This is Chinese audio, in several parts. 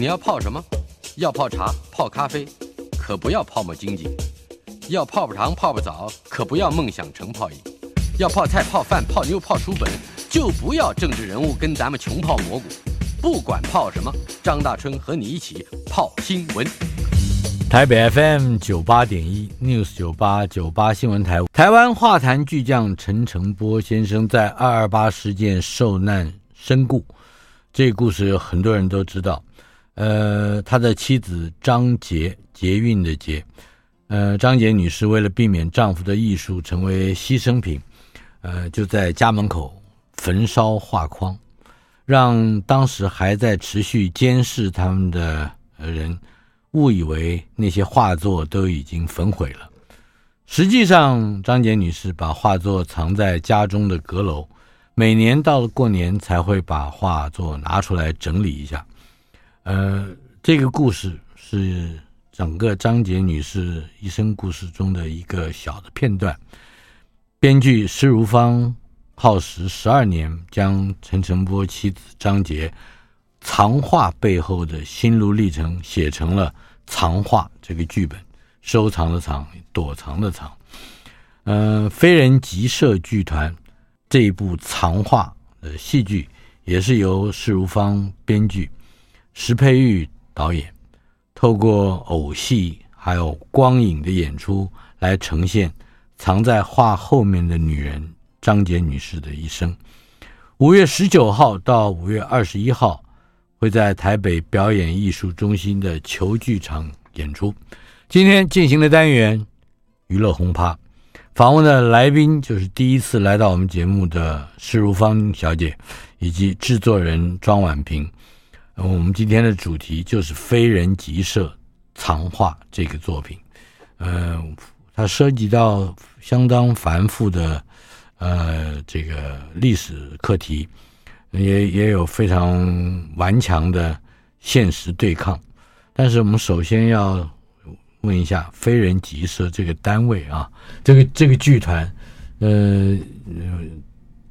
你要泡什么？要泡茶、泡咖啡，可不要泡沫经济；要泡泡糖、泡泡澡，可不要梦想成泡影；要泡菜、泡饭、泡妞、泡书本，就不要政治人物跟咱们穷泡蘑菇。不管泡什么，张大春和你一起泡新闻。台北 FM 九八点一 News 九八九八新闻台，台湾画坛巨匠陈澄波先生在二二八事件受难身故。这个故事有很多人都知道，呃，他的妻子张杰，捷运的捷，呃，张杰女士为了避免丈夫的艺术成为牺牲品，呃，就在家门口焚烧画框，让当时还在持续监视他们的人误以为那些画作都已经焚毁了。实际上，张杰女士把画作藏在家中的阁楼。每年到了过年才会把画作拿出来整理一下，呃，这个故事是整个张杰女士一生故事中的一个小的片段。编剧施如芳耗时十二年，将陈澄波妻子张杰藏画背后的心路历程写成了《藏画》这个剧本，收藏的藏，躲藏的藏。呃，飞人集社剧团。这一部藏画的戏剧也是由施如芳编剧，石佩玉导演，透过偶戏还有光影的演出来呈现藏在画后面的女人张杰女士的一生。五月十九号到五月二十一号会在台北表演艺术中心的球剧场演出。今天进行的单元娱乐轰趴。访问的来宾就是第一次来到我们节目的施如芳小姐，以及制作人庄婉萍。我们今天的主题就是《非人即社藏画》这个作品。呃，它涉及到相当繁复的呃这个历史课题，也也有非常顽强的现实对抗。但是我们首先要。问一下非人即社这个单位啊，这个这个剧团，呃，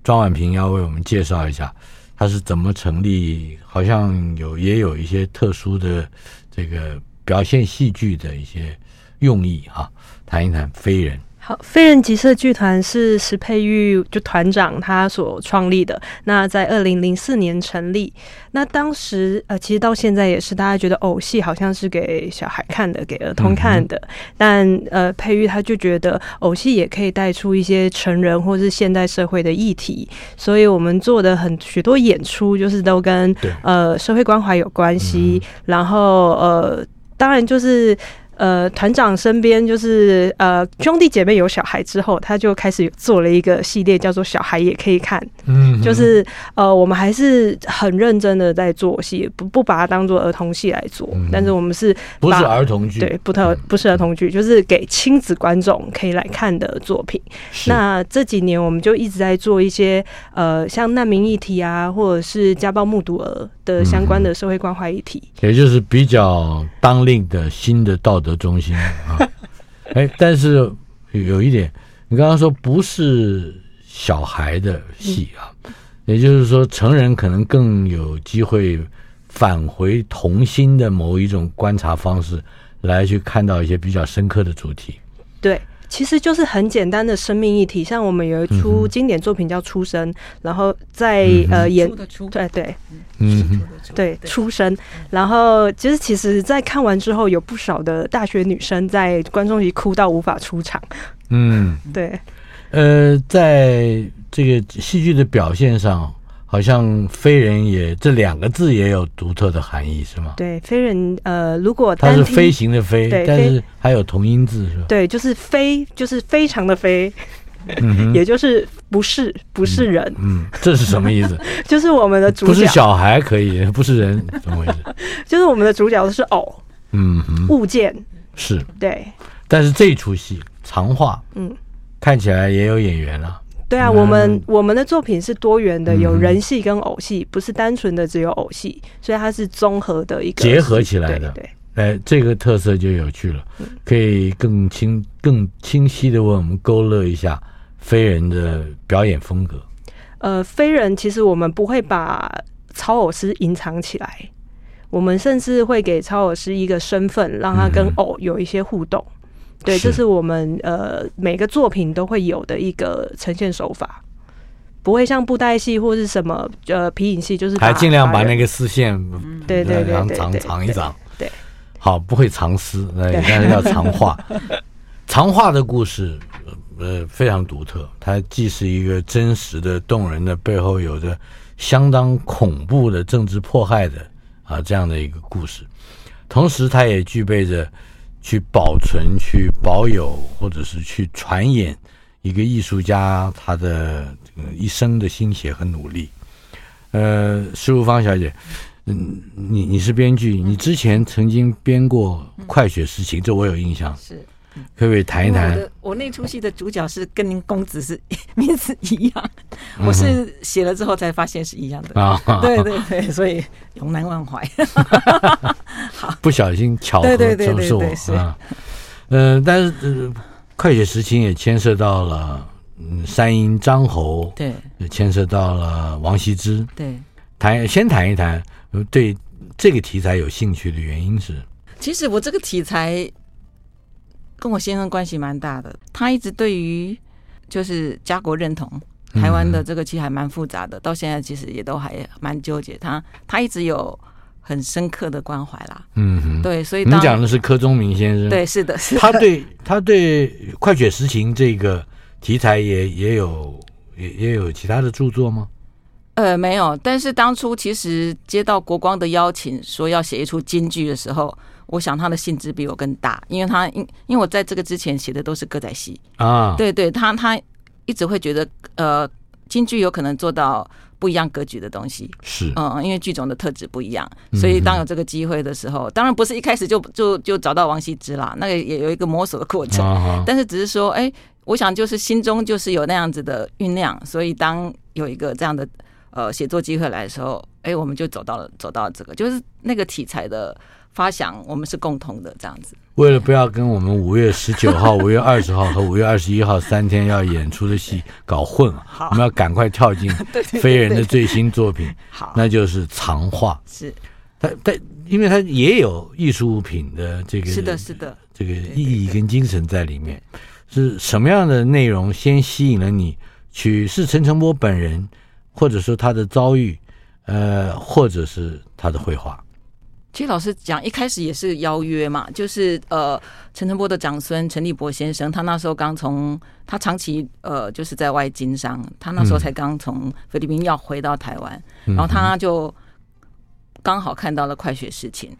庄婉萍要为我们介绍一下，它是怎么成立？好像有也有一些特殊的这个表现戏剧的一些用意哈、啊，谈一谈飞人。好，飞人集社剧团是石佩玉就团长他所创立的。那在二零零四年成立。那当时呃，其实到现在也是大家觉得偶戏好像是给小孩看的，给儿童看的。嗯、但呃，佩玉他就觉得偶戏也可以带出一些成人或是现代社会的议题。所以我们做的很许多演出就是都跟呃社会关怀有关系。嗯、然后呃，当然就是。呃，团长身边就是呃兄弟姐妹有小孩之后，他就开始做了一个系列，叫做“小孩也可以看”。嗯，就是呃，我们还是很认真的在做戏，不不把它当做儿童戏来做。嗯、但是我们是不是儿童剧？对，不特不是儿童剧，就是给亲子观众可以来看的作品。那这几年我们就一直在做一些呃，像难民议题啊，或者是家暴目睹儿的相关的社会关怀议题，也就是比较当令的新的道德。中心啊，哎，但是有一点，你刚刚说不是小孩的戏啊，也就是说成人可能更有机会返回童心的某一种观察方式，来去看到一些比较深刻的主题。对。其实就是很简单的生命议题，像我们有一出经典作品叫《出生》，然后在呃演对对，嗯对出生，然后就是其实，在看完之后，有不少的大学女生在观众席哭到无法出场。嗯，对，呃，在这个戏剧的表现上。好像非人也这两个字也有独特的含义，是吗？对，非人呃，如果它是飞行的飞，对，但是还有同音字是吧？对，就是飞，就是非常的飞，嗯，也就是不是不是人嗯，嗯，这是什么意思？就是我们的主角不是小孩可以，不是人，怎么回事？就是我们的主角是偶，嗯，物件是，对。但是这出戏长话，嗯，看起来也有演员了。对啊，我们我们的作品是多元的，有人戏跟偶戏，不是单纯的只有偶戏，所以它是综合的一个结合起来的。对，对，哎，这个特色就有趣了，可以更清、更清晰的为我们勾勒一下飞人的表演风格。呃，飞人其实我们不会把超偶师隐藏起来。我们甚至会给超偶师一个身份，让他跟偶有一些互动。嗯、对，这是我们呃每个作品都会有的一个呈现手法，不会像布袋戏或是什么呃皮影戏，就是还尽量把那个丝线、嗯、对对对长长一长。对，好，不会藏丝，但是要藏画。藏画的故事，呃，非常独特。它既是一个真实的、动人的，背后有着相当恐怖的政治迫害的。啊，这样的一个故事，同时它也具备着去保存、去保有，或者是去传演一个艺术家他的这个一生的心血和努力。呃，施如芳小姐，嗯，你你是编剧，你之前曾经编过《快雪时晴》，这我有印象。是。可不可以谈一谈？我那出戏的主角是跟您公子是 名字一样，我是写了之后才发现是一样的啊。对对对，所以永难忘怀。好，不小心巧合都是我啊。呃，但是呃，快雪时晴也牵涉到了嗯山阴张侯，对，也牵涉到了王羲之。对，谈先谈一谈对这个题材有兴趣的原因是，其实我这个题材。跟我先生关系蛮大的，他一直对于就是家国认同，台湾的这个其实还蛮复杂的，嗯、到现在其实也都还蛮纠结。他他一直有很深刻的关怀啦，嗯，对，所以你讲的是柯宗明先生，对，是的，是的，他对他对《快雪时晴》这个题材也也有也也有其他的著作吗？呃，没有，但是当初其实接到国光的邀请，说要写一出京剧的时候。我想他的兴致比我更大，因为他因因为我在这个之前写的都是歌仔戏啊，对对，他他一直会觉得呃，京剧有可能做到不一样格局的东西，是嗯，因为剧种的特质不一样，所以当有这个机会的时候，嗯、当然不是一开始就就就找到王羲之啦，那个也有一个摸索的过程，啊、但是只是说，哎，我想就是心中就是有那样子的酝酿，所以当有一个这样的呃写作机会来的时候，哎，我们就走到了走到了这个，就是那个题材的。发想我们是共同的这样子，为了不要跟我们五月十九号、五月二十号和五月二十一号三天要演出的戏搞混了，我们要赶快跳进 飞人的最新作品，好，那就是藏画。是，它它因为它也有艺术物品的这个是的，是的，这个意义跟精神在里面。是什么样的内容先吸引了你去？是陈诚波本人，或者说他的遭遇，呃，或者是他的绘画？其实老师讲，一开始也是邀约嘛，就是呃，陈诚波的长孙陈立博先生，他那时候刚从他长期呃就是在外经商，他那时候才刚从菲律宾要回到台湾，嗯、然后他就刚好看到了《快雪事情》，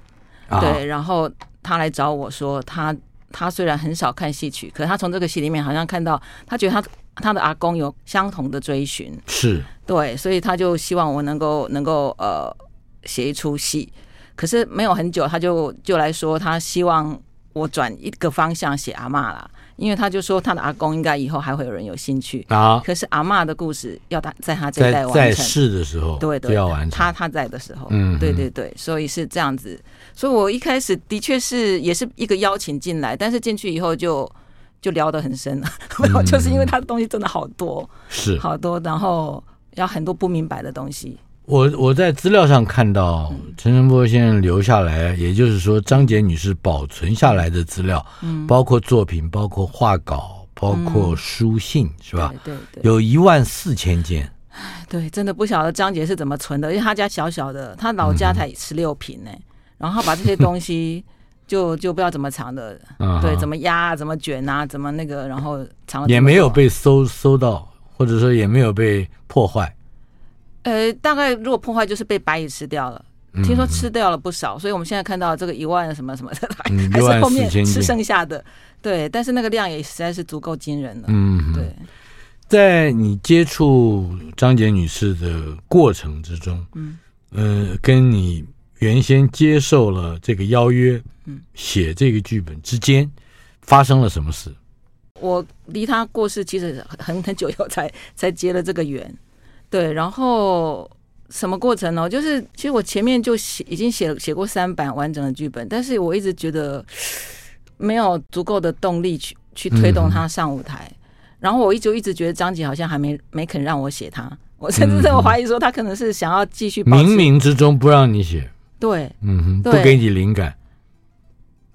嗯，对，然后他来找我说，他他虽然很少看戏曲，可是他从这个戏里面好像看到，他觉得他他的阿公有相同的追寻，是。对，所以他就希望我能够能够呃写一出戏。可是没有很久，他就就来说，他希望我转一个方向写阿嬷啦，因为他就说他的阿公应该以后还会有人有兴趣啊。可是阿嬷的故事要他在他这一代完成，在世的时候，对对，要完成。他他在的时候，嗯，对对对，所以是这样子。所以我一开始的确是也是一个邀请进来，但是进去以后就就聊得很深了，没有，就是因为他的东西真的好多，是好多，然后要很多不明白的东西。我我在资料上看到陈澄波先生留下来，也就是说张杰女士保存下来的资料，嗯，包括作品，包括画稿，包括书信，嗯、是吧？对，对对，有一万四千件。对，真的不晓得张杰是怎么存的，因为他家小小的，他老家才十六平呢，然后他把这些东西 就就不知道怎么藏的，嗯、对，怎么压，怎么卷啊，怎么那个，然后藏了也没有被搜搜到，或者说也没有被破坏。呃，大概如果破坏就是被白蚁吃掉了，听说吃掉了不少，嗯、所以我们现在看到这个一万什么什么的，嗯、还是后面吃剩下的。对，但是那个量也实在是足够惊人了。嗯，对。在你接触张杰女士的过程之中，嗯，呃，跟你原先接受了这个邀约，嗯，写这个剧本之间发生了什么事？我离她过世其实很很久以后才才结了这个缘。对，然后什么过程呢？就是其实我前面就写已经写写过三版完整的剧本，但是我一直觉得没有足够的动力去去推动他上舞台。嗯、然后我一直一直觉得张杰好像还没没肯让我写他，我甚至在我怀疑说他可能是想要继续，冥冥之中不让你写。对，嗯哼，不给你灵感。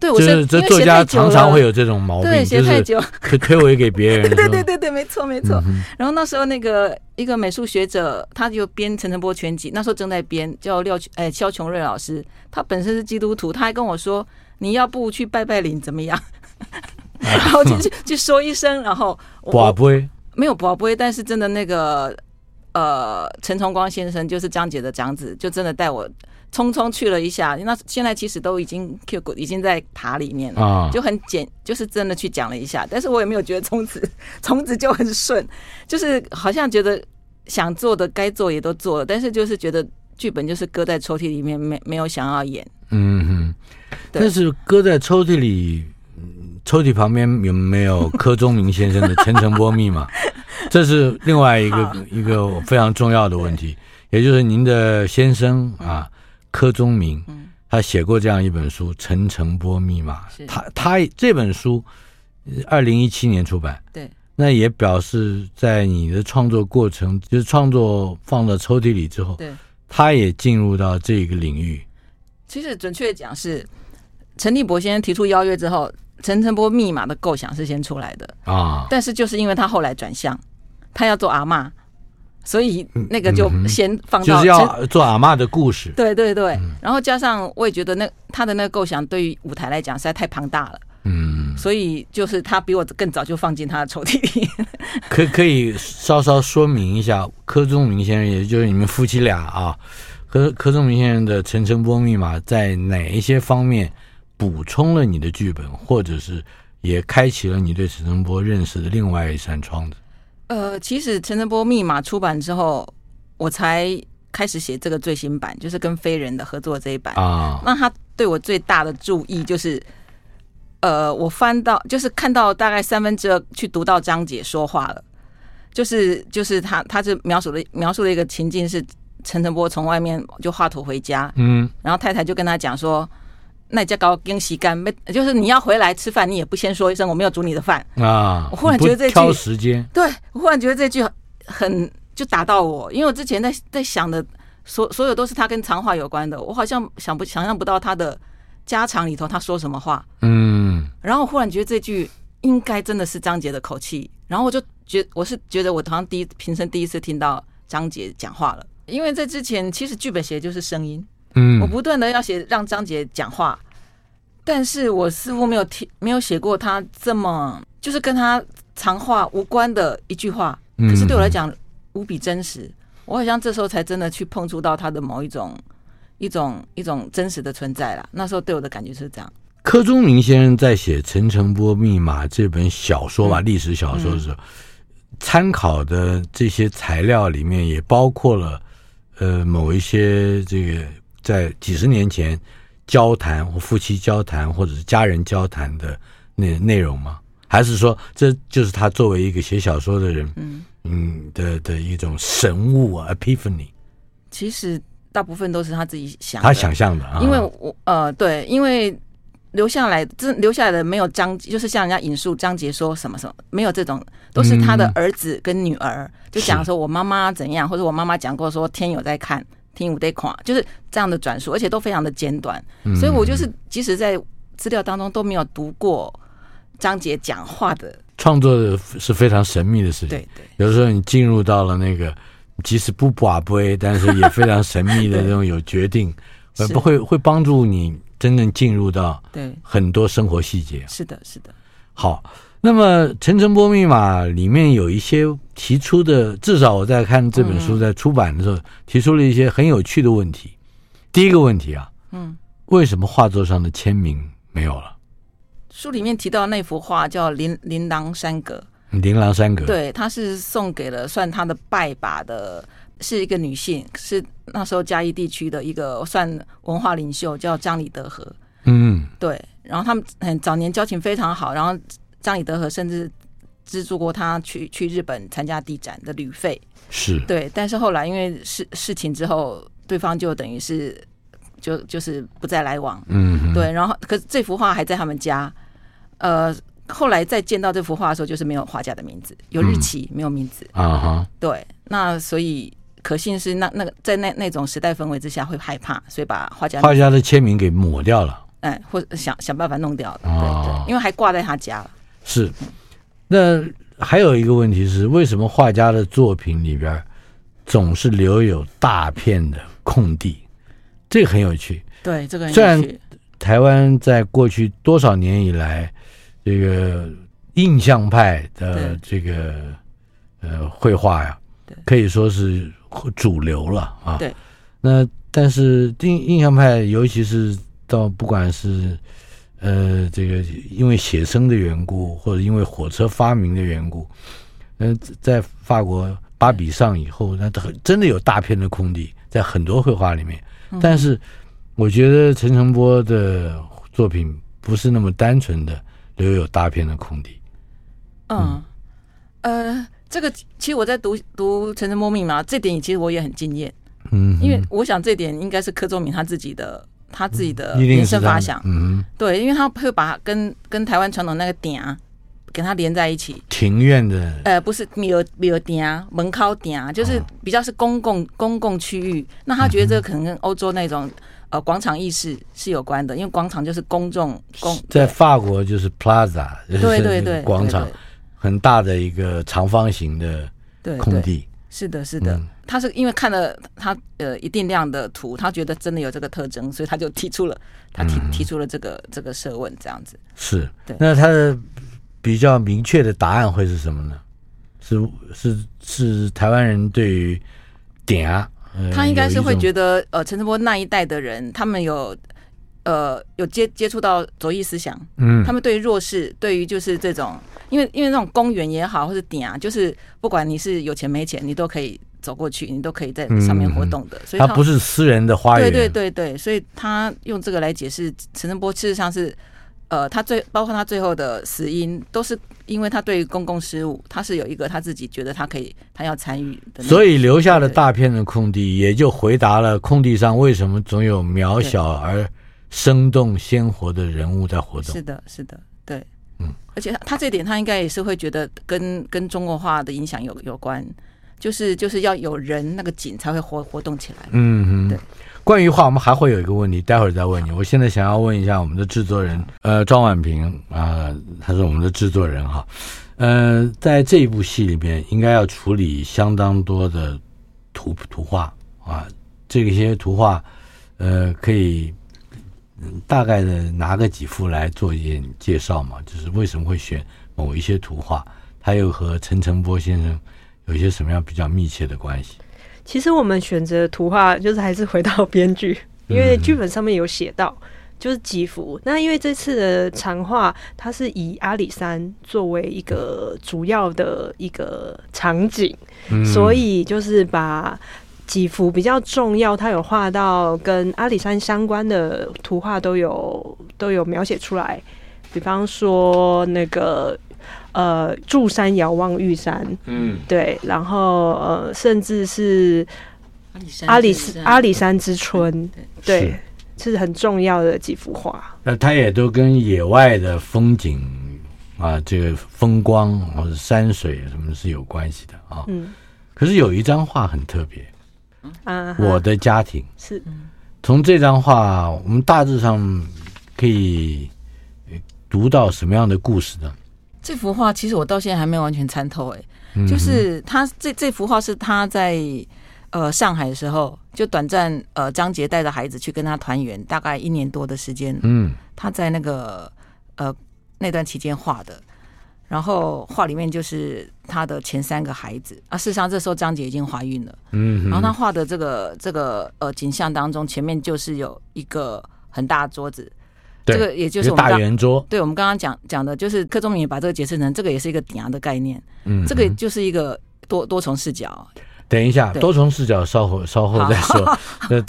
对，我就是这作家常常会有这种毛病，对，写太久，推推诿给别人。对对对对对，没错没错。嗯、然后那时候那个一个美术学者，他就编陈澄波全集，那时候正在编，叫廖哎肖琼瑞老师，他本身是基督徒，他还跟我说，你要不去拜拜灵怎么样？然后就去去说一声，然后不会没有不会，但是真的那个呃陈崇光先生就是张姐的长子，就真的带我。匆匆去了一下，那现在其实都已经 Q 过，已经在塔里面了，啊、就很简，就是真的去讲了一下。但是我也没有觉得从此 从此就很顺，就是好像觉得想做的该做也都做了，但是就是觉得剧本就是搁在抽屉里面，没没有想要演。嗯哼，但是搁在抽屉里，抽屉旁边有没有柯宗明先生的《千层波密码》？这是另外一个一个非常重要的问题，也就是您的先生啊。柯宗明，他写过这样一本书《陈诚波密码》，他他这本书，二零一七年出版，对，那也表示在你的创作过程，就是创作放到抽屉里之后，对，他也进入到这个领域。其实准确讲是，陈立博先生提出邀约之后，《陈诚波密码》的构想是先出来的。啊，但是就是因为他后来转向，他要做阿嬷。所以那个就先放到、嗯、就是要做阿嬷的故事，对对对，然后加上我也觉得那他的那个构想对于舞台来讲实在太庞大了，嗯，所以就是他比我更早就放进他的抽屉里。可可以稍稍说明一下，柯宗明先生，也就是你们夫妻俩啊，柯柯宗明先生的《陈诚波密码》在哪一些方面补充了你的剧本，或者是也开启了你对陈诚波认识的另外一扇窗子？呃，其实《陈澄波密码》出版之后，我才开始写这个最新版，就是跟飞人的合作这一版啊。那他对我最大的注意就是，呃，我翻到就是看到大概三分之二去读到张姐说话了，就是就是他他是描述的描述的一个情境是陈澄波从外面就画图回家，嗯，然后太太就跟他讲说。那家搞惊喜干，没就是你要回来吃饭，你也不先说一声我没有煮你的饭啊！我忽然觉得这句挑时间，对我忽然觉得这句很就打到我，因为我之前在在想的所所有都是他跟长话有关的，我好像想不想象不到他的家常里头他说什么话，嗯，然后我忽然觉得这句应该真的是张杰的口气，然后我就觉我是觉得我好像第一平生第一次听到张杰讲话了，因为在之前其实剧本写的就是声音。嗯，我不断的要写让张杰讲话，但是我似乎没有听没有写过他这么就是跟他长话无关的一句话，可是对我来讲无比真实。我好像这时候才真的去碰触到他的某一种一种一种真实的存在了。那时候对我的感觉是这样。柯宗明先生在写《陈诚波密码》这本小说吧，历史小说的时候，参考的这些材料里面也包括了呃某一些这个。在几十年前，交谈或夫妻交谈，或者是家人交谈的内内容吗？还是说，这就是他作为一个写小说的人，嗯嗯的的一种神物啊，epiphany？其实大部分都是他自己想，他想象的。啊因为我呃，对，因为留下来这留下来的没有张，就是像人家引述章节说什么什么，没有这种，都是他的儿子跟女儿、嗯、就讲说我妈妈怎样，或者我妈妈讲过说天有在看。听五 day 款就是这样的转述，而且都非常的简短，嗯、所以我就是即使在资料当中都没有读过张杰讲话的创作的是非常神秘的事情。对对，有时候你进入到了那个即使不寡杯，但是也非常神秘的那种有决定，呃对，不会会帮助你真正进入到对很多生活细节。是的，是的。好。那么《陈诚波密码》里面有一些提出的，至少我在看这本书在出版的时候，提出了一些很有趣的问题。第一个问题啊，嗯，为什么画作上的签名没有了？书里面提到那幅画叫《琳琳琅山阁》，琳琅山阁，对，他是送给了算他的拜把的，是一个女性，是那时候嘉义地区的一个算文化领袖，叫张李德和。嗯，对，然后他们很早年交情非常好，然后。张李德和甚至资助过他去去日本参加地展的旅费，是对。但是后来因为事事情之后，对方就等于是就就是不再来往。嗯，对。然后可是这幅画还在他们家。呃，后来再见到这幅画的时候，就是没有画家的名字，有日期，嗯、没有名字。啊哈，对。那所以可信是那那个在那那种时代氛围之下会害怕，所以把画家画家的签名给抹掉了，哎，或者想想办法弄掉了，哦、对对，因为还挂在他家了。是，那还有一个问题是，为什么画家的作品里边总是留有大片的空地？这个很有趣。对，这个。虽然台湾在过去多少年以来，这个印象派的这个呃绘画呀，可以说是主流了啊。对。那但是印印象派，尤其是到不管是呃这个因为写生的缘故，或者因为火车发明的缘故，呃，在法国巴比上以后，那真的有大片的空地在很多绘画里面。但是我觉得陈澄波的作品不是那么单纯的留有大片的空地。嗯，呃，这个其实我在读读陈澄波密码这点，其实我也很惊艳。嗯，因为我想这点应该是柯宗敏他自己的他自己的人生发想。嗯，对，因为他会把跟跟台湾传统那个点啊，给它连在一起。庭院的，呃，不是庙庙点啊，门靠点啊，就是比较是公共、哦、公共区域。那他觉得这个可能跟欧洲那种呃广场意识是有关的，因为广场就是公众公。在法国就是 plaza，对对对，广场很大的一个长方形的空地。是的，是的，他是因为看了他呃一定量的图，他觉得真的有这个特征，所以他就提出了他提提出了这个这个设问这样子。是，对，那他的。比较明确的答案会是什么呢？是是是台湾人对于点啊，呃、他应该是会觉得呃，陈澄波那一代的人，他们有呃有接接触到左翼思想，嗯，他们对于弱势，对于就是这种，因为因为那种公园也好，或者点啊，就是不管你是有钱没钱，你都可以走过去，你都可以在上面活动的，嗯、所以他，不是私人的花园，对对对对，所以他用这个来解释陈澄波，事实上是。呃，他最包括他最后的死因，都是因为他对于公共事务，他是有一个他自己觉得他可以，他要参与的。所以留下了大片的空地，也就回答了空地上为什么总有渺小而生动鲜活的人物在活动。是的，是的，对，嗯，而且他他这点他应该也是会觉得跟跟中国化的影响有有关，就是就是要有人那个景才会活活动起来。嗯嗯，对。关于画，我们还会有一个问题，待会儿再问你。我现在想要问一下我们的制作人，呃，庄婉萍啊、呃，他是我们的制作人哈。呃，在这一部戏里边，应该要处理相当多的图图画啊。这些图画，呃，可以大概的拿个几幅来做一点介绍嘛？就是为什么会选某一些图画，它又和陈诚波先生有一些什么样比较密切的关系？其实我们选择图画就是还是回到编剧，因为剧本上面有写到，就是几幅。那因为这次的长画，它是以阿里山作为一个主要的一个场景，所以就是把几幅比较重要，它有画到跟阿里山相关的图画都有都有描写出来，比方说那个。呃，住山遥望玉山，嗯，对，然后呃，甚至是阿里山阿里山之春，对，是。很重要的几幅画。那它也都跟野外的风景啊，这个风光或者山水什么是有关系的啊。嗯，可是有一张画很特别，啊，我的家庭。是。从这张画，我们大致上可以读到什么样的故事呢？这幅画其实我到现在还没有完全参透，哎，就是他这这幅画是他在呃上海的时候，就短暂呃张杰带着孩子去跟他团圆，大概一年多的时间，嗯，他在那个呃那段期间画的，然后画里面就是他的前三个孩子啊，事实上这时候张捷已经怀孕了，嗯，然后他画的这个这个呃景象当中，前面就是有一个很大的桌子。这个也就是我们大圆桌，对我们刚刚讲讲的，就是柯宗铭也把这个解释成这个也是一个顶的概念，嗯，这个就是一个多多重视角。等一下，多重视角稍后稍后再说。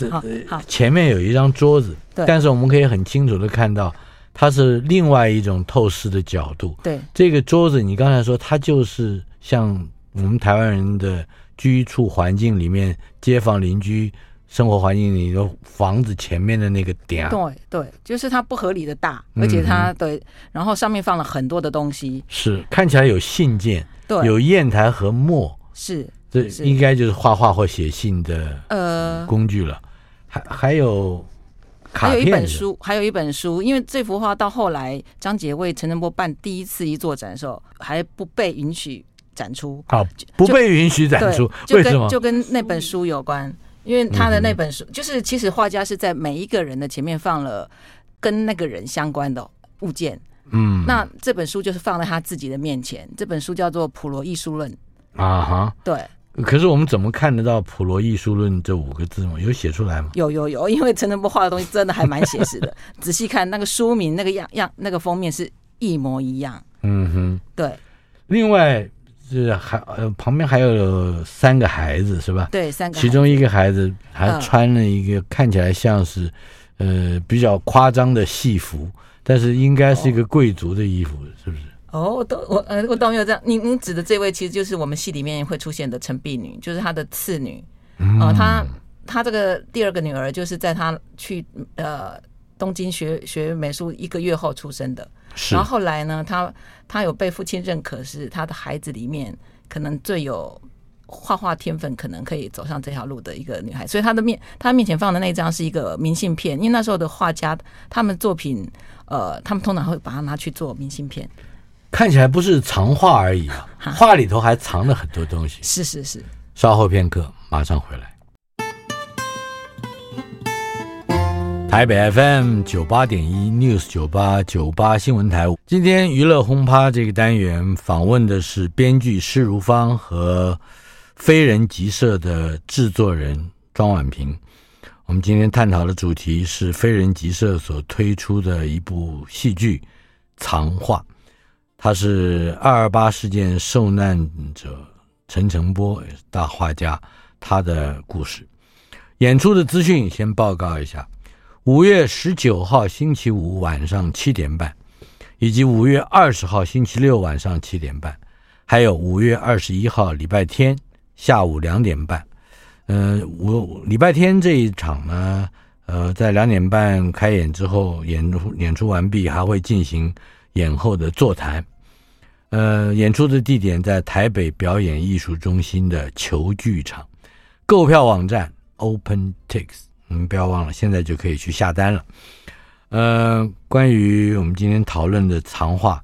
好，好，前面有一张桌子，对，但是我们可以很清楚的看到，它是另外一种透视的角度。对，这个桌子，你刚才说它就是像我们台湾人的居住环境里面，街坊邻居。生活环境里的房子前面的那个点，对对，就是它不合理的大，而且它对，然后上面放了很多的东西，是看起来有信件，对，有砚台和墨，是这应该就是画画或写信的呃工具了。呃、还还有，还有一本书，还有一本书。因为这幅画到后来，张杰为陈振波办第一次一作展的时候，还不被允许展出。好，不被允许展出，为什么？就跟那本书有关。因为他的那本书，嗯、就是其实画家是在每一个人的前面放了跟那个人相关的物件。嗯，那这本书就是放在他自己的面前。这本书叫做《普罗艺术论》啊哈，对。可是我们怎么看得到“普罗艺术论”这五个字吗？有写出来吗？有有有，因为陈澄波画的东西真的还蛮写实的。仔细看那个书名，那个样样，那个封面是一模一样。嗯哼，对。另外。是还呃旁边还有三个孩子是吧？对，三个。其中一个孩子还穿了一个看起来像是呃比较夸张的戏服，但是应该是一个贵族的衣服，是不是？哦，都我呃我都没有这样。您您指的这位其实就是我们戏里面会出现的陈碧女，就是她的次女。哦，她她这个第二个女儿就是在她去呃东京学学美术一个月后出生的。然后后来呢，他他有被父亲认可，是他的孩子里面可能最有画画天分，可能可以走上这条路的一个女孩。所以她的面，她面前放的那张是一个明信片，因为那时候的画家，他们作品，呃，他们通常会把它拿去做明信片。看起来不是藏画而已啊，画里头还藏了很多东西。是是是。稍后片刻，马上回来。台北 FM 九八点一 News 九八九八新闻台，今天娱乐轰趴这个单元访问的是编剧施如芳和非人集社的制作人庄婉萍。我们今天探讨的主题是非人集社所推出的一部戏剧《藏画》，他是二二八事件受难者陈澄波大画家他的故事。演出的资讯先报告一下。五月十九号星期五晚上七点半，以及五月二十号星期六晚上七点半，还有五月二十一号礼拜天下午两点半。呃，我礼拜天这一场呢，呃，在两点半开演之后，演出演出完毕，还会进行演后的座谈。呃，演出的地点在台北表演艺术中心的球剧场，购票网站 OpenTix。你们不要忘了，现在就可以去下单了。呃，关于我们今天讨论的藏画，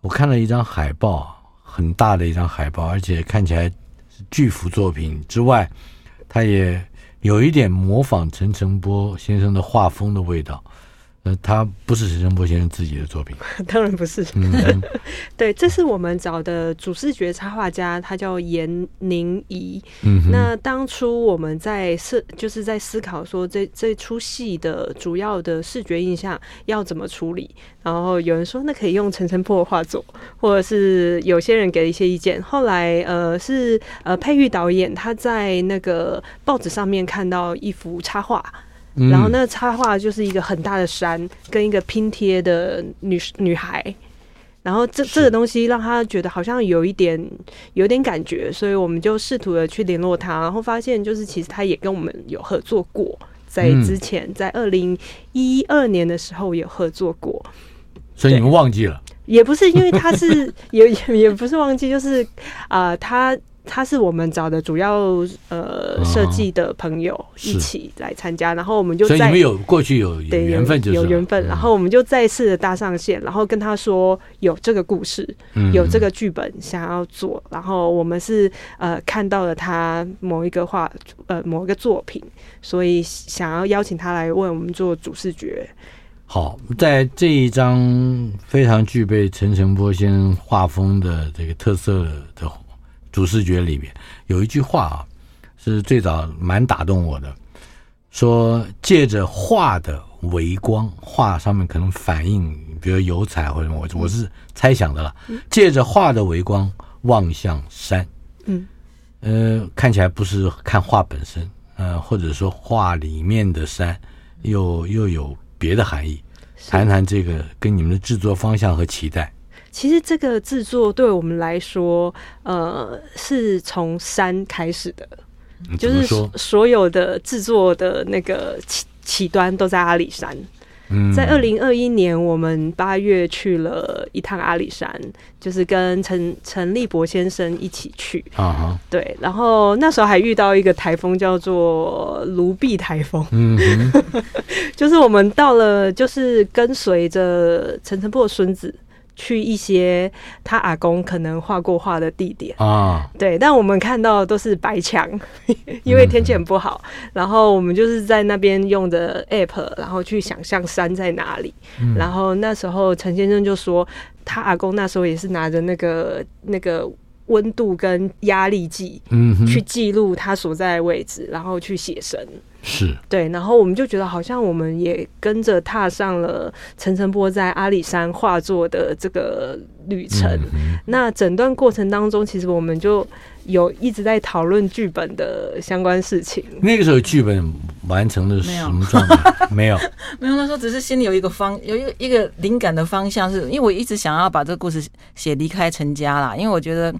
我看了一张海报，很大的一张海报，而且看起来是巨幅作品之外，它也有一点模仿陈澄波先生的画风的味道。他不是陈澄波先生自己的作品，当然不是。嗯、对，这是我们找的主视觉插画家，他叫严宁怡。嗯，那当初我们在思，就是在思考说这这出戏的主要的视觉印象要怎么处理。然后有人说，那可以用陈澄波的画作，或者是有些人给了一些意见。后来，呃，是呃佩玉导演他在那个报纸上面看到一幅插画。然后那个插画就是一个很大的山跟一个拼贴的女女孩，然后这这个东西让他觉得好像有一点有点感觉，所以我们就试图的去联络他，然后发现就是其实他也跟我们有合作过，在之前在二零一二年的时候有合作过，所以你们忘记了？也不是，因为他是 也也也不是忘记，就是啊、呃、他。他是我们找的主要呃设计的朋友一起来参加，然后我们就在，所以你们有过去有缘分就是，有缘分，然后我们就再次的搭上线，然后跟他说有这个故事，有这个剧本想要做，然后我们是呃看到了他某一个画呃某一个作品，所以想要邀请他来为我们做主视觉。好，在这一张非常具备陈澄波先生画风的这个特色的。主视觉里面有一句话啊，是最早蛮打动我的，说借着画的微光，画上面可能反映，比如油彩或者什么，我我是猜想的了。借着画的微光望向山，嗯，呃，看起来不是看画本身，呃，或者说画里面的山又又有别的含义。谈谈这个跟你们的制作方向和期待。其实这个制作对我们来说，呃，是从山开始的，就是所有的制作的那个起起端都在阿里山。嗯，在二零二一年，我们八月去了一趟阿里山，就是跟陈陈立博先生一起去啊哈。对，然后那时候还遇到一个台风，叫做卢碧台风。嗯哼，就是我们到了，就是跟随着陈澄波的孙子。去一些他阿公可能画过画的地点啊，对，但我们看到都是白墙，因为天气很不好。嗯、然后我们就是在那边用的 app，然后去想象山在哪里。嗯、然后那时候陈先生就说，他阿公那时候也是拿着那个那个温度跟压力计，嗯哼，去记录他所在的位置，然后去写生。是对，然后我们就觉得好像我们也跟着踏上了陈澄波在阿里山画作的这个旅程。嗯、那整段过程当中，其实我们就有一直在讨论剧本的相关事情。那个时候剧本完成的什么状态？没有，没有，没有。那时候只是心里有一个方，有一个一个灵感的方向是，是因为我一直想要把这个故事写离开陈家啦，因为我觉得。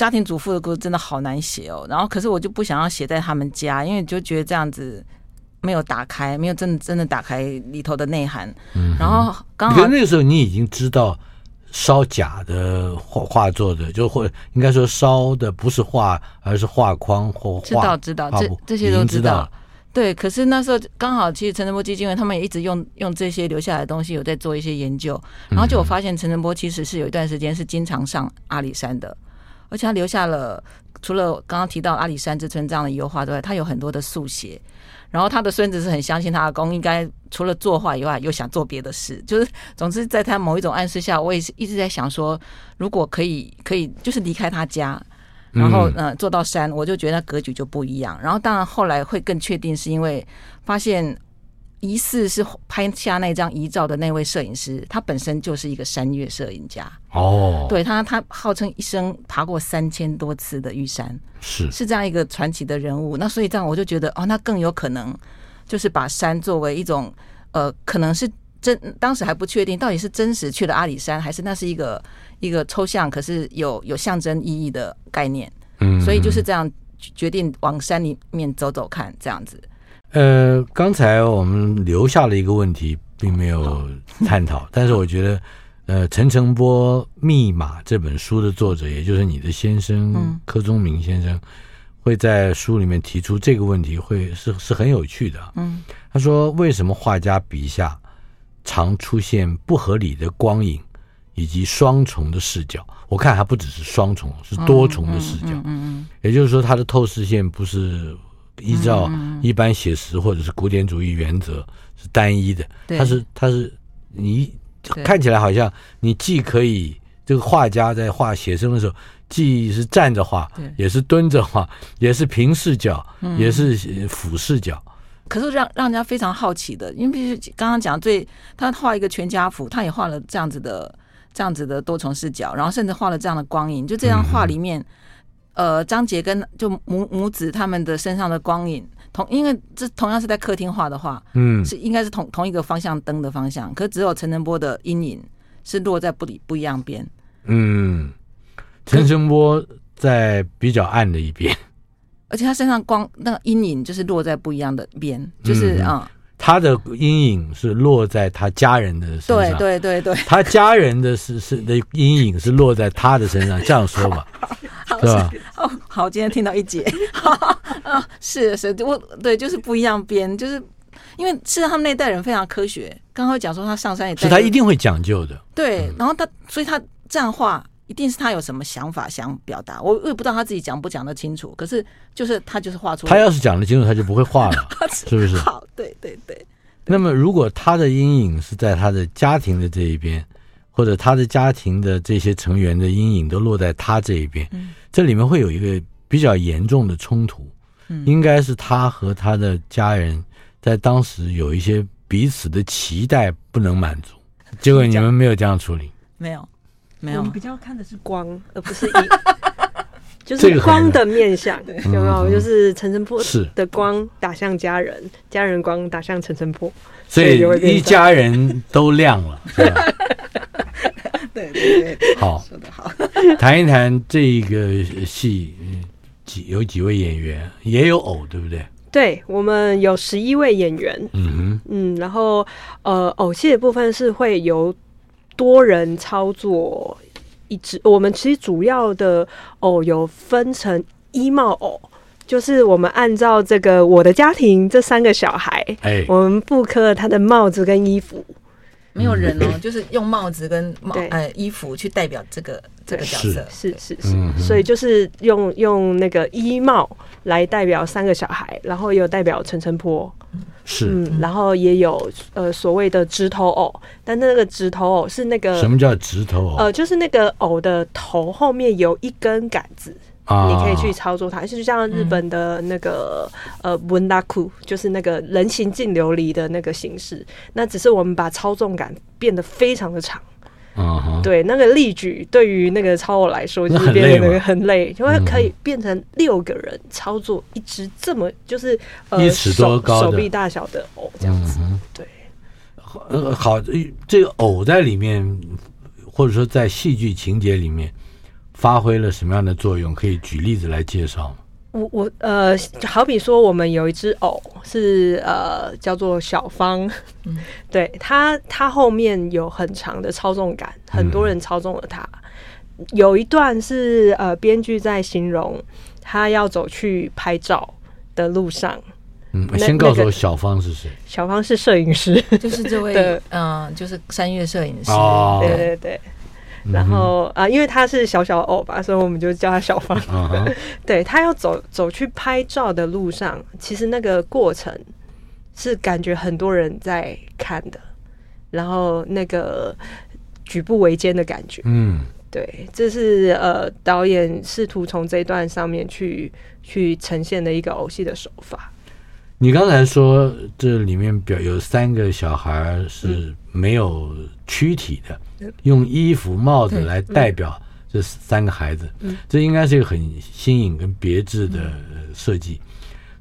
家庭主妇的故事真的好难写哦，然后可是我就不想要写在他们家，因为就觉得这样子没有打开，没有真的真的打开里头的内涵。嗯，然后刚好那个时候你已经知道烧假的画画作的，就或应该说烧的不是画，而是画框或画知道知道这这些都知道。对，可是那时候刚好其实陈澄波基金会他们也一直用用这些留下来的东西有在做一些研究，然后就我发现陈澄波其实是有一段时间是经常上阿里山的。而且他留下了除了刚刚提到阿里山之春这样的油画之外，他有很多的速写。然后他的孙子是很相信他阿公应该除了作画以外，又想做别的事。就是总之在他某一种暗示下，我也是一直在想说，如果可以可以就是离开他家，然后嗯、呃、坐到山，我就觉得格局就不一样。然后当然后来会更确定，是因为发现。疑似是拍下那张遗照的那位摄影师，他本身就是一个山岳摄影家哦。对他，他号称一生爬过三千多次的玉山，是是这样一个传奇的人物。那所以这样我就觉得，哦，那更有可能就是把山作为一种呃，可能是真，当时还不确定到底是真实去了阿里山，还是那是一个一个抽象可是有有象征意义的概念。嗯，所以就是这样决定往山里面走走看，这样子。呃，刚才我们留下了一个问题，并没有探讨。但是我觉得，呃，陈诚波密码这本书的作者，也就是你的先生柯宗明先生，会在书里面提出这个问题，会是是很有趣的。嗯，他说，为什么画家笔下常出现不合理的光影以及双重的视角？我看还不只是双重，是多重的视角。嗯嗯，也就是说，他的透视线不是。依照一般写实或者是古典主义原则是单一的，它是它是你看起来好像你既可以这个画家在画写生的时候，既是站着画，也是蹲着画，也是平视角，也是俯视角。可是让让人家非常好奇的，因为必须刚刚讲最他画一个全家福，他也画了这样子的这样子的多重视角，然后甚至画了这样的光影，就这样画里面。呃，张杰跟就母母子他们的身上的光影同，因为这同样是在客厅画的画，嗯，是应该是同同一个方向灯的方向，可只有陈澄波的阴影是落在不里不一样边，嗯，陈澄波在比较暗的一边，而且他身上光那个阴影就是落在不一样的边，就是啊。嗯他的阴影是落在他家人的身上，对对对对，他家人的是是的阴影是落在他的身上，这样说吧，是吧？哦，好，今天听到一节，啊，是是，我对，就是不一样编，就是因为是他们那代人非常科学，刚刚讲说他上山也，是他一定会讲究的，对，然后他所以他这样画。一定是他有什么想法想表达，我我也不知道他自己讲不讲得清楚。可是就是他就是画出来，他要是讲得清楚，他就不会画了，是不是？好，对对对。那么如果他的阴影是在他的家庭的这一边，或者他的家庭的这些成员的阴影都落在他这一边，嗯，这里面会有一个比较严重的冲突。嗯，应该是他和他的家人在当时有一些彼此的期待不能满足，结果你们没有这样处理，没有。没有，我们比较看的是光，而不是影，就是光的面相，有没有？就是陈澄波的光打向家人，家人光打向陈澄波，所以一家人都亮了？对对对，好，说的好。谈一谈这个戏，几有几位演员，也有偶，对不对？对，我们有十一位演员。嗯哼，嗯，然后呃，偶戏的部分是会由多人操作一支。我们其实主要的偶有分成衣帽偶，就是我们按照这个我的家庭这三个小孩，哎，我们复刻他的帽子跟衣服。没有人哦，就是用帽子跟帽衣服去代表这个这个角色，是。是是，嗯所以就是用用那个衣帽来代表三个小孩，然后也有代表陈澄波，是嗯，然后也有呃所谓的直头偶，但那个直头偶是那个什么叫直头偶？呃，就是那个偶的头后面有一根杆子。啊你可以去操作它，就像日本的那个、嗯、呃文达库，就是那个人形净琉璃的那个形式。那只是我们把操纵杆变得非常的长。嗯哼，对，那个例举对于那个超偶来说就是变得那个很累，因为可以变成六个人操作一只这么就是呃一尺多高手手臂大小的偶这样子。嗯、对，呃，好，这个偶在里面，或者说在戏剧情节里面。发挥了什么样的作用？可以举例子来介绍吗？我我呃，好比说，我们有一只偶是呃叫做小芳，嗯，对它它后面有很长的操纵感，很多人操纵了它。嗯、有一段是呃编剧在形容他要走去拍照的路上。嗯，先告诉我小芳是谁？小芳是摄影师，就是这位 嗯、呃，就是三月摄影师。哦，对对对。然后啊、呃，因为他是小小偶吧，所以我们就叫他小方。Uh huh. 对，他要走走去拍照的路上，其实那个过程是感觉很多人在看的，然后那个举步维艰的感觉。嗯，对，这是呃导演试图从这一段上面去去呈现的一个偶戏的手法。你刚才说这里面表有三个小孩是没有躯体的。嗯用衣服、帽子来代表这三个孩子，嗯、这应该是一个很新颖跟别致的设计。嗯、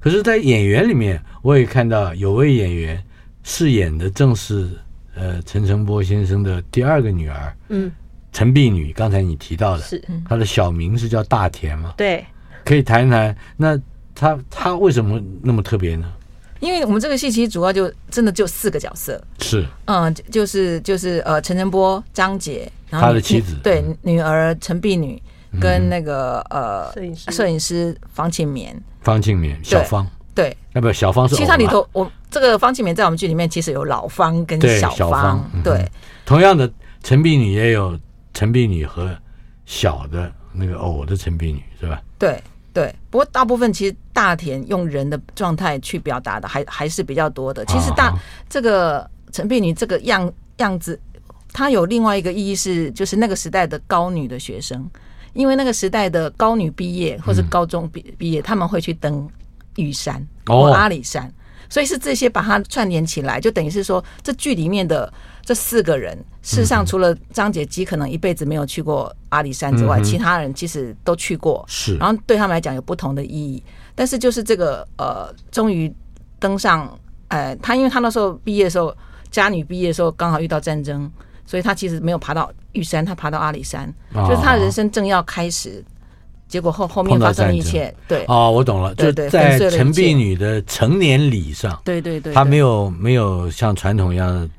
可是，在演员里面，我也看到有位演员饰演的正是呃陈诚波先生的第二个女儿，嗯，陈碧女。刚才你提到的，是她的小名是叫大田嘛？对，可以谈一谈。那她她为什么那么特别呢？因为我们这个戏其实主要就真的就四个角色，是，嗯，就是就是呃，陈晨波、张杰，然后他的妻子，对，女儿陈碧女跟那个呃摄影师。摄影师方庆棉，方庆棉，小芳，对，那不小芳是？其实它里头，我这个方庆棉在我们剧里面其实有老方跟小方，对，同样的陈碧女也有陈碧女和小的那个偶的陈碧女是吧？对。对，不过大部分其实大田用人的状态去表达的还还是比较多的。其实大这个陈碧女这个样样子，它有另外一个意义是，就是那个时代的高女的学生，因为那个时代的高女毕业或是高中毕毕业，他们会去登玉山或阿里山。所以是这些把它串联起来，就等于是说，这剧里面的这四个人，事实上除了张杰基可能一辈子没有去过阿里山之外，其他人其实都去过。是，然后对他们来讲有不同的意义。但是就是这个呃，终于登上，呃，他因为他那时候毕业的时候，家女毕业的时候刚好遇到战争，所以他其实没有爬到玉山，他爬到阿里山，就是他的人生正要开始。结果后后面发生一切，对。哦，我懂了，就在陈碧女的成年礼上，对对对，她没有没有像传统一样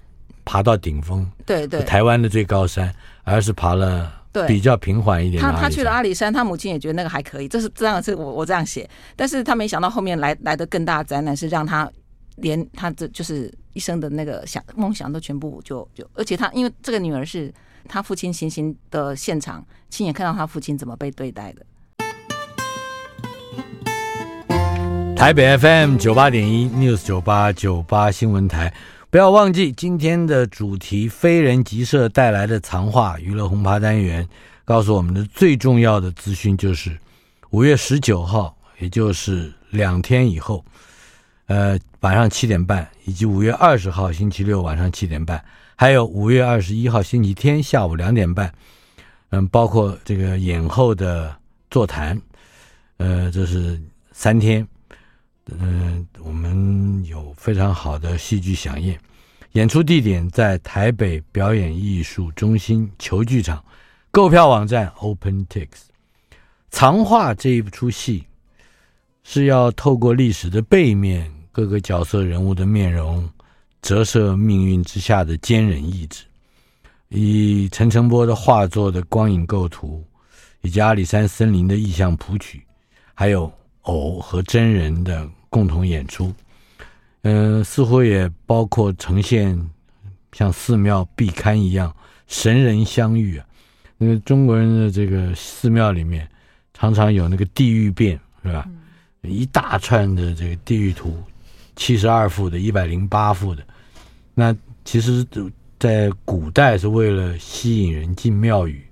爬到顶峰，对对，台湾的最高山，而是爬了比较平缓一点。他他去了阿里山，他母亲也觉得那个还可以，这是这样是我我这样写，但是他没想到后面来来的更大的灾难是让他连他这就是一生的那个想梦想都全部就就，而且他因为这个女儿是他父亲行刑的现场，亲眼看到他父亲怎么被对待的。台北 FM 九八点一 News 九八九八新闻台，不要忘记今天的主题。非人即社带来的藏话娱乐轰趴单元，告诉我们的最重要的资讯就是五月十九号，也就是两天以后，呃，晚上七点半，以及五月二十号星期六晚上七点半，还有五月二十一号星期天下午两点半，嗯，包括这个演后的座谈，呃，这是三天。嗯，我们有非常好的戏剧饗宴，演出地点在台北表演艺术中心球剧场，购票网站 OpenTix。藏画这一出戏，是要透过历史的背面，各个角色人物的面容，折射命运之下的坚韧意志。以陈澄波的画作的光影构图，以及阿里山森林的意象谱曲，还有偶和真人的共同演出，嗯、呃，似乎也包括呈现像寺庙壁龛一样神人相遇啊。那个中国人的这个寺庙里面，常常有那个地狱变，是吧？一大串的这个地狱图，七十二幅的，一百零八幅的。那其实在古代是为了吸引人进庙宇，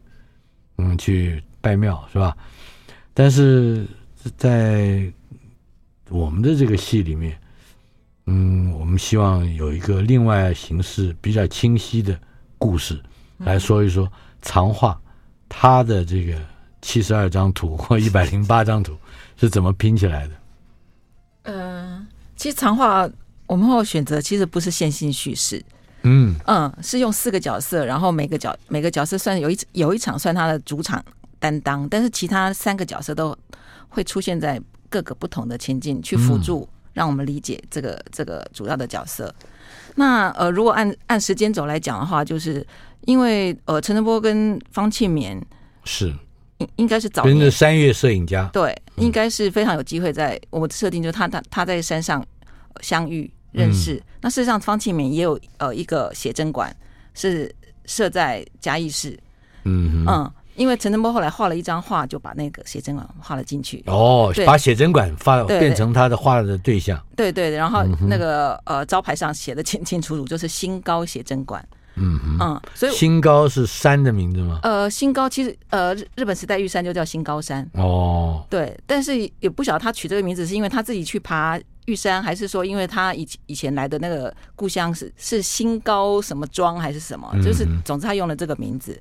嗯，去拜庙，是吧？但是在我们的这个戏里面，嗯，我们希望有一个另外形式比较清晰的故事来说一说藏画，它的这个七十二张图 或一百零八张图是怎么拼起来的？嗯、呃，其实长画我们后选择其实不是线性叙事，嗯嗯，是用四个角色，然后每个角每个角色算有一有一场算他的主场担当，但是其他三个角色都会出现在各个不同的情境去辅助，让我们理解这个、嗯、这个主要的角色。那呃，如果按按时间轴来讲的话，就是因为呃，陈澄波跟方庆棉是。应应该是早年。的三月摄影家，对，应该是非常有机会在我们设定，就是他他他在山上相遇认识。嗯、那事实上，方庆敏也有呃一个写真馆是设在嘉义市，嗯嗯，因为陈澄波后来画了一张画，就把那个写真馆画了进去。哦，把写真馆发变成他的画的对象。对对，然后那个呃招牌上写的清清楚楚，就是新高写真馆。嗯嗯，所以新高是山的名字吗？呃，新高其实呃，日本时代玉山就叫新高山哦。对，但是也不晓得他取这个名字是因为他自己去爬玉山，还是说因为他以以前来的那个故乡是是新高什么庄还是什么？就是总之他用了这个名字。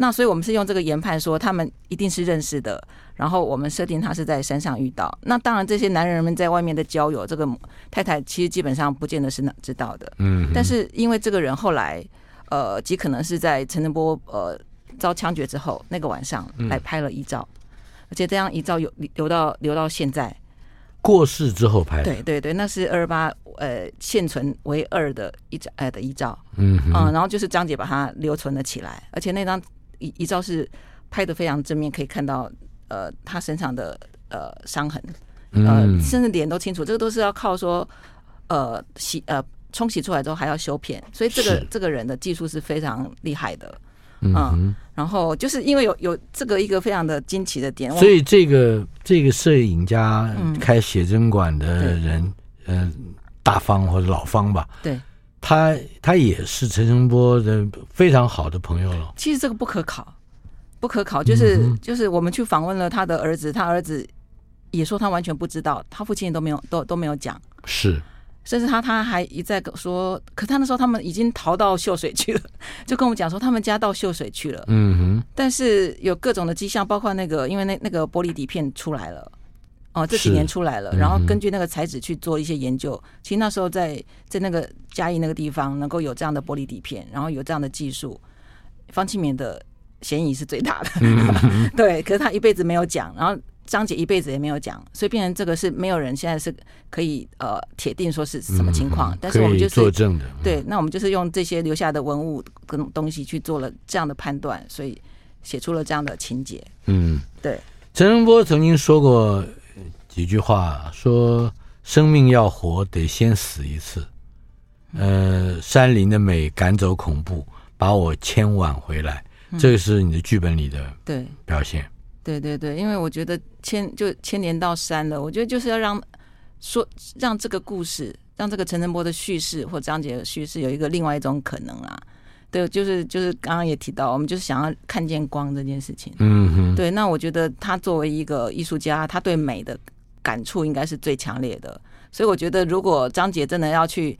那所以我们是用这个研判说他们一定是认识的，然后我们设定他是在山上遇到。那当然这些男人们在外面的交友，这个太太其实基本上不见得是知道的。嗯，但是因为这个人后来。呃，极可能是在陈澄波呃遭枪决之后那个晚上来拍了遗照，嗯、而且这张遗照有留到留到现在，过世之后拍的。对对对，那是二二八呃现存唯二的一张呃的遗照，嗯哼嗯，然后就是张姐把它留存了起来，而且那张遗遗照是拍的非常正面，可以看到呃他身上的呃伤痕，呃甚至脸都清楚，这个都是要靠说呃洗呃。冲洗出来之后还要修片，所以这个这个人的技术是非常厉害的，嗯，嗯，然后就是因为有有这个一个非常的惊奇的点，所以这个这个摄影家开写真馆的人，嗯、呃，大方或者老方吧，对，他他也是陈澄波的非常好的朋友了。其实这个不可考，不可考，就是、嗯、就是我们去访问了他的儿子，他儿子也说他完全不知道，他父亲都没有都都没有讲，是。甚至他他还一再说，可他那时候他们已经逃到秀水去了，就跟我们讲说他们家到秀水去了。嗯哼。但是有各种的迹象，包括那个，因为那那个玻璃底片出来了，哦，这几年出来了，嗯、然后根据那个材质去做一些研究。其实那时候在在那个嘉义那个地方能够有这样的玻璃底片，然后有这样的技术，方庆绵的嫌疑是最大的。嗯、对，可是他一辈子没有讲，然后。张姐一辈子也没有讲，所以变成这个是没有人现在是可以呃铁定说是什么情况，嗯、但是我们就是作证的。对，那我们就是用这些留下的文物跟东西去做了这样的判断，所以写出了这样的情节。嗯，对。陈文波曾经说过几句话，说生命要活得先死一次。呃，山林的美赶走恐怖，把我牵挽回来，嗯、这个是你的剧本里的对表现。对对对，因为我觉得牵就牵连到山了，我觉得就是要让说让这个故事，让这个陈澄波的叙事或张杰的叙事有一个另外一种可能啊。对，就是就是刚刚也提到，我们就是想要看见光这件事情。嗯哼。对，那我觉得他作为一个艺术家，他对美的感触应该是最强烈的。所以我觉得，如果张杰真的要去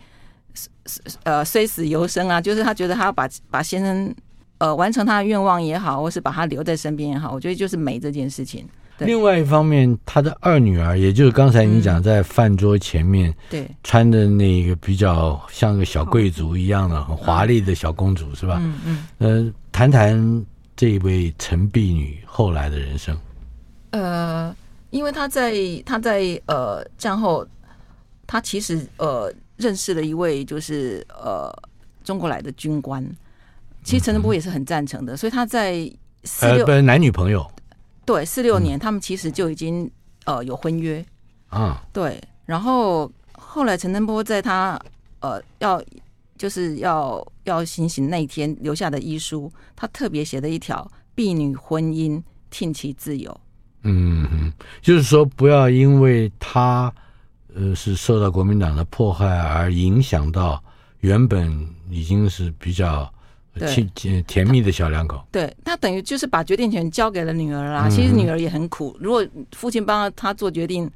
呃虽死犹生啊，就是他觉得他要把把先生。呃，完成他的愿望也好，或是把他留在身边也好，我觉得就是美这件事情。另外一方面，他的二女儿，也就是刚才你讲在饭桌前面，对，穿的那个比较像个小贵族一样的很华丽的小公主，是吧？嗯嗯。呃，谈谈这位陈婢女后来的人生。呃，因为他在他在呃战后，他其实呃认识了一位就是呃中国来的军官，其实陈诚波也是很赞成的，所以他在四六呃男女朋友，对四六年他们其实就已经呃有婚约。啊，对，然后后来陈诚波在他呃要就是要要行刑那一天留下的遗书，他特别写了一条婢女婚姻听其自由。嗯，就是说不要因为他呃是受到国民党的迫害而影响到原本已经是比较甜甜蜜的小两口。对，他等于就是把决定权交给了女儿啦。其实女儿也很苦，如果父亲帮他做决定，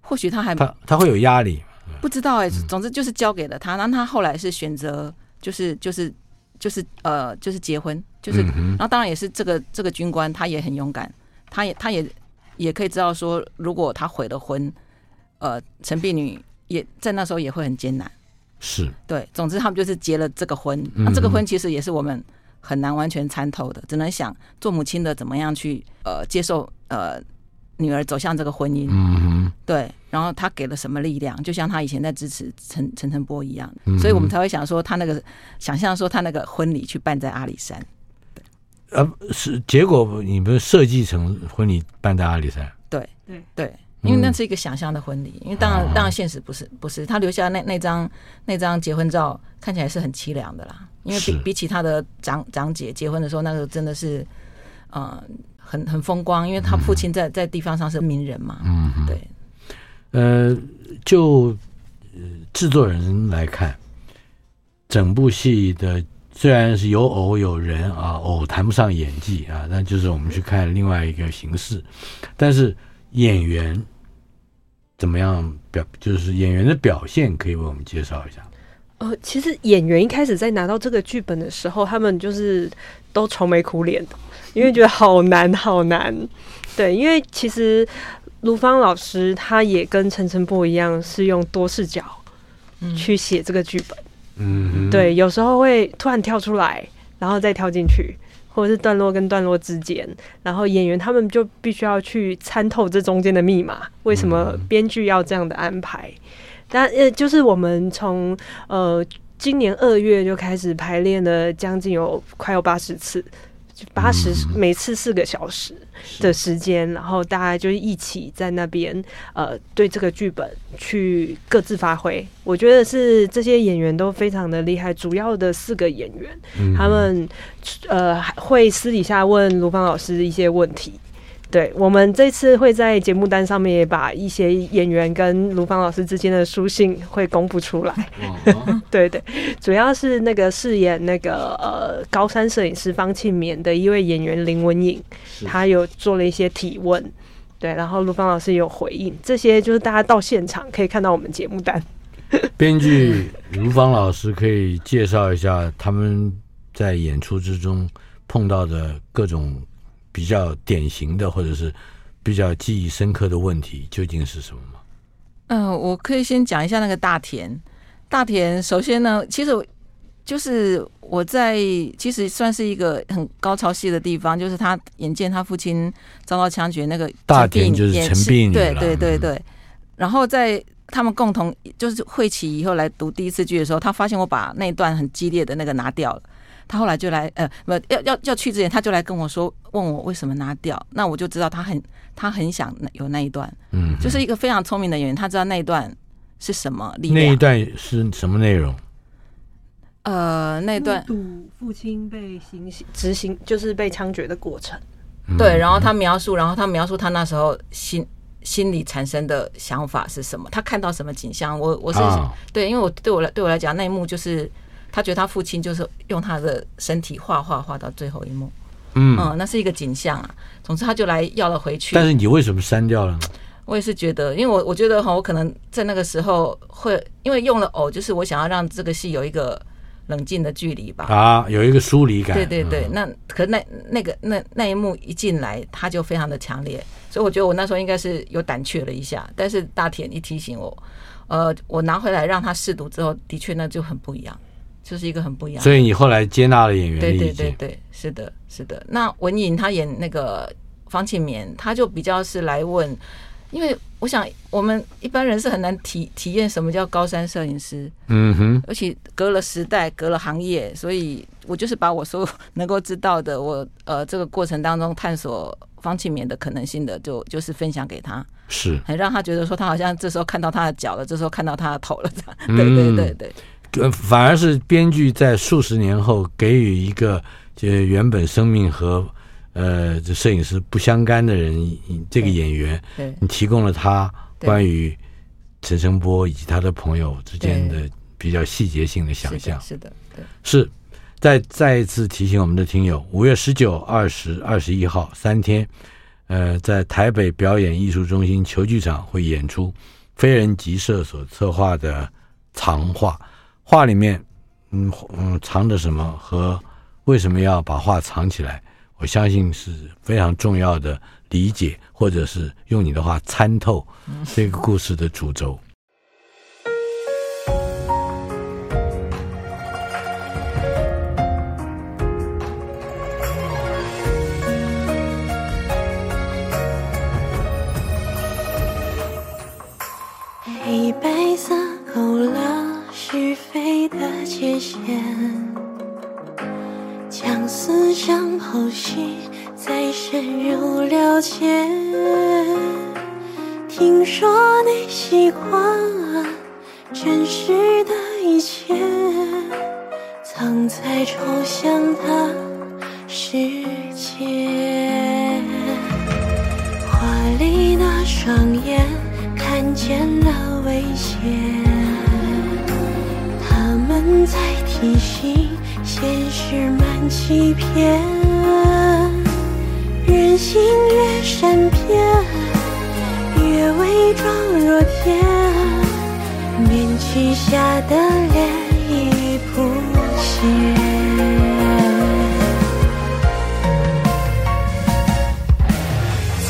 或许他还他他会有压力。不知道哎、欸，总之就是交给了他。然后他后来是选择就是就是就是呃就是结婚，就是然后当然也是这个这个军官他也很勇敢。他也，他也，也可以知道说，如果他悔了婚，呃，陈碧女也在那时候也会很艰难。是对，总之他们就是结了这个婚。那、啊、这个婚其实也是我们很难完全参透的，只能想做母亲的怎么样去呃接受呃女儿走向这个婚姻。嗯哼，对，然后他给了什么力量？就像他以前在支持陈陈澄波一样，所以我们才会想说，他那个想象说他那个婚礼去办在阿里山。呃，是结果，你们设计成婚礼办在阿里山？对对。对，因为那是一个想象的婚礼，因为当然当然现实不是不是，他留下那那张那张结婚照看起来是很凄凉的啦，因为比比起他的长长姐结婚的时候，那个真的是呃很很风光，因为他父亲在在地方上是名人嘛，嗯，对，呃，就制作人来看，整部戏的。虽然是有偶有人啊，偶谈不上演技啊，那就是我们去看另外一个形式。但是演员怎么样表，就是演员的表现，可以为我们介绍一下。呃，其实演员一开始在拿到这个剧本的时候，他们就是都愁眉苦脸的，因为觉得好难好难。对，因为其实卢芳老师他也跟陈晨波一样，是用多视角去写这个剧本。嗯，对，有时候会突然跳出来，然后再跳进去，或者是段落跟段落之间，然后演员他们就必须要去参透这中间的密码，为什么编剧要这样的安排？但呃，就是我们从呃今年二月就开始排练了，将近有快有八十次。八十每次四个小时的时间，然后大家就一起在那边呃，对这个剧本去各自发挥。我觉得是这些演员都非常的厉害，主要的四个演员，他们呃会私底下问卢芳老师一些问题。对，我们这次会在节目单上面也把一些演员跟卢芳老师之间的书信会公布出来。对对，主要是那个饰演那个呃高山摄影师方庆勉的一位演员林文颖，他有做了一些提问，对，然后卢芳老师也有回应，这些就是大家到现场可以看到我们节目单。编剧卢芳老师可以介绍一下他们在演出之中碰到的各种。比较典型的，或者是比较记忆深刻的问题，究竟是什么吗？嗯、呃，我可以先讲一下那个大田。大田首先呢，其实就是我在其实算是一个很高潮戏的地方，就是他眼见他父亲遭到枪决，那个大田就是陈璧女，对对对对。然后在他们共同就是会齐以后来读第一次剧的时候，他发现我把那段很激烈的那个拿掉了。他后来就来，呃，不要要要去之前，他就来跟我说，问我为什么拿掉。那我就知道他很他很想有那一段，嗯，就是一个非常聪明的演员，他知道那一段是什么力量。那一段是什么内容？呃，那一段赌父亲被行刑执行，就是被枪决的过程。对，然后他描述，然后他描述他那时候心心里产生的想法是什么，他看到什么景象。我我是、啊、对，因为我对我来对我来讲那一幕就是。他觉得他父亲就是用他的身体画画画到最后一幕，嗯，嗯，那是一个景象啊。总之他就来要了回去。但是你为什么删掉了呢？我也是觉得，因为我我觉得哈，我可能在那个时候会因为用了偶，就是我想要让这个戏有一个冷静的距离吧。啊，有一个疏离感。对对对，嗯、那可那那个那那一幕一进来，他就非常的强烈，所以我觉得我那时候应该是有胆怯了一下。但是大田一提醒我，呃，我拿回来让他试读之后，的确那就很不一样。就是一个很不一样，所以你后来接纳了演员。对对对对，是的，是的。那文颖她演那个方庆棉，他就比较是来问，因为我想我们一般人是很难体体验什么叫高山摄影师，嗯哼，而且隔了时代，隔了行业，所以我就是把我所有能够知道的，我呃这个过程当中探索方庆棉的可能性的，就就是分享给他，是，很让他觉得说他好像这时候看到他的脚了，这时候看到他的头了，这样，对对对对。呃，反而是编剧在数十年后给予一个，就原本生命和呃这摄影师不相干的人，这个演员，对，你提供了他关于陈澄波以及他的朋友之间的比较细节性的想象，是的，对，是。再再一次提醒我们的听友，五月十九、二十、二十一号三天，呃，在台北表演艺术中心球剧场会演出非人集社所策划的藏画。画里面，嗯嗯，藏着什么和为什么要把画藏起来？我相信是非常重要的理解，或者是用你的话参透这个故事的主轴。界限，将思想剖析，再深入了解。听说你喜欢真实的一切，藏在抽象的世界。画里那双眼看见了危险。在提醒，现实满欺骗，人心越善变，越伪装若天，面具下的脸已不显。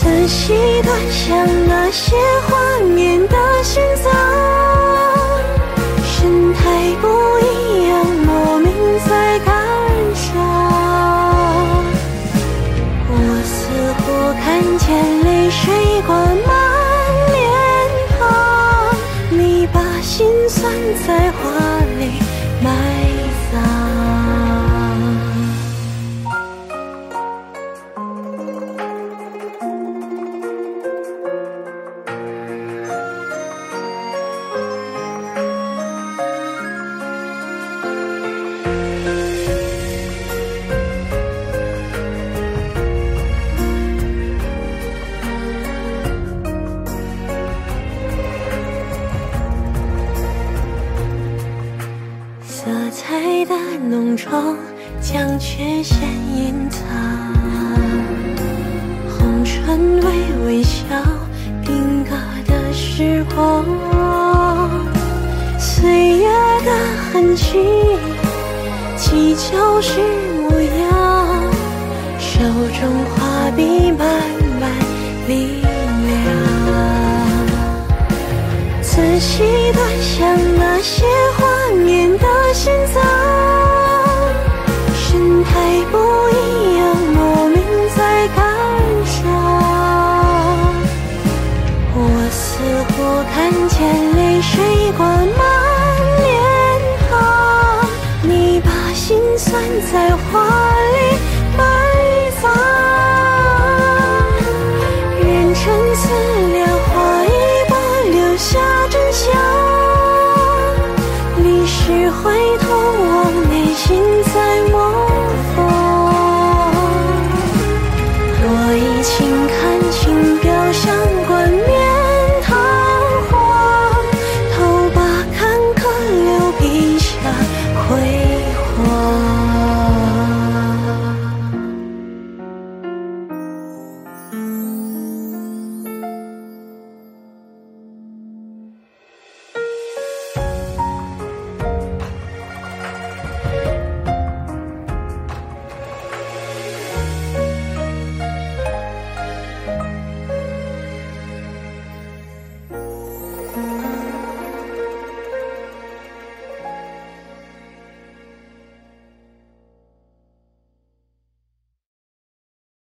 仔细端详那些画面的心脏。痕迹，记旧时模样，手中画笔慢慢力量，仔细端详那些画面的心脏。